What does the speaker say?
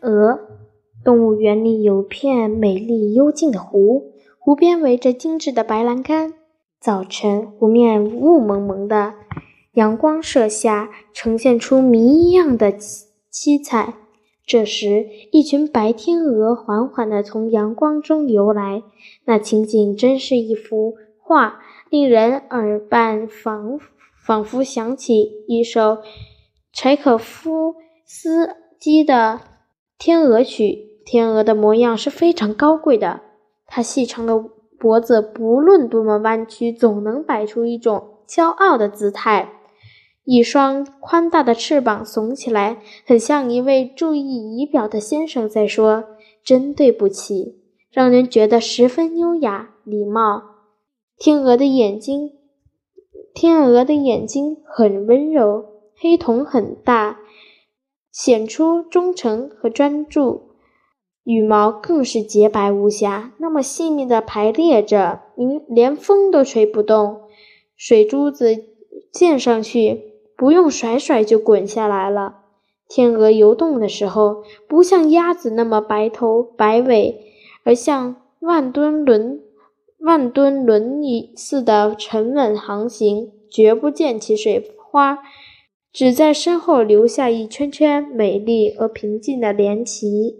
鹅动物园里有片美丽幽静的湖，湖边围着精致的白栏杆。早晨，湖面雾蒙蒙的，阳光射下，呈现出谜一样的七七彩。这时，一群白天鹅缓缓地从阳光中游来，那情景真是一幅画，令人耳畔仿仿佛想起一首柴可夫斯基的《天鹅曲》。天鹅的模样是非常高贵的，它细长的脖子不论多么弯曲，总能摆出一种骄傲的姿态。一双宽大的翅膀耸起来，很像一位注意仪表的先生在说：“真对不起。”让人觉得十分优雅、礼貌。天鹅的眼睛，天鹅的眼睛很温柔，黑瞳很大，显出忠诚和专注。羽毛更是洁白无瑕，那么细密的排列着，连连风都吹不动。水珠子溅上去。不用甩甩就滚下来了。天鹅游动的时候，不像鸭子那么白头白尾，而像万吨轮、万吨轮椅似的沉稳航行，绝不溅起水花，只在身后留下一圈圈美丽而平静的涟漪。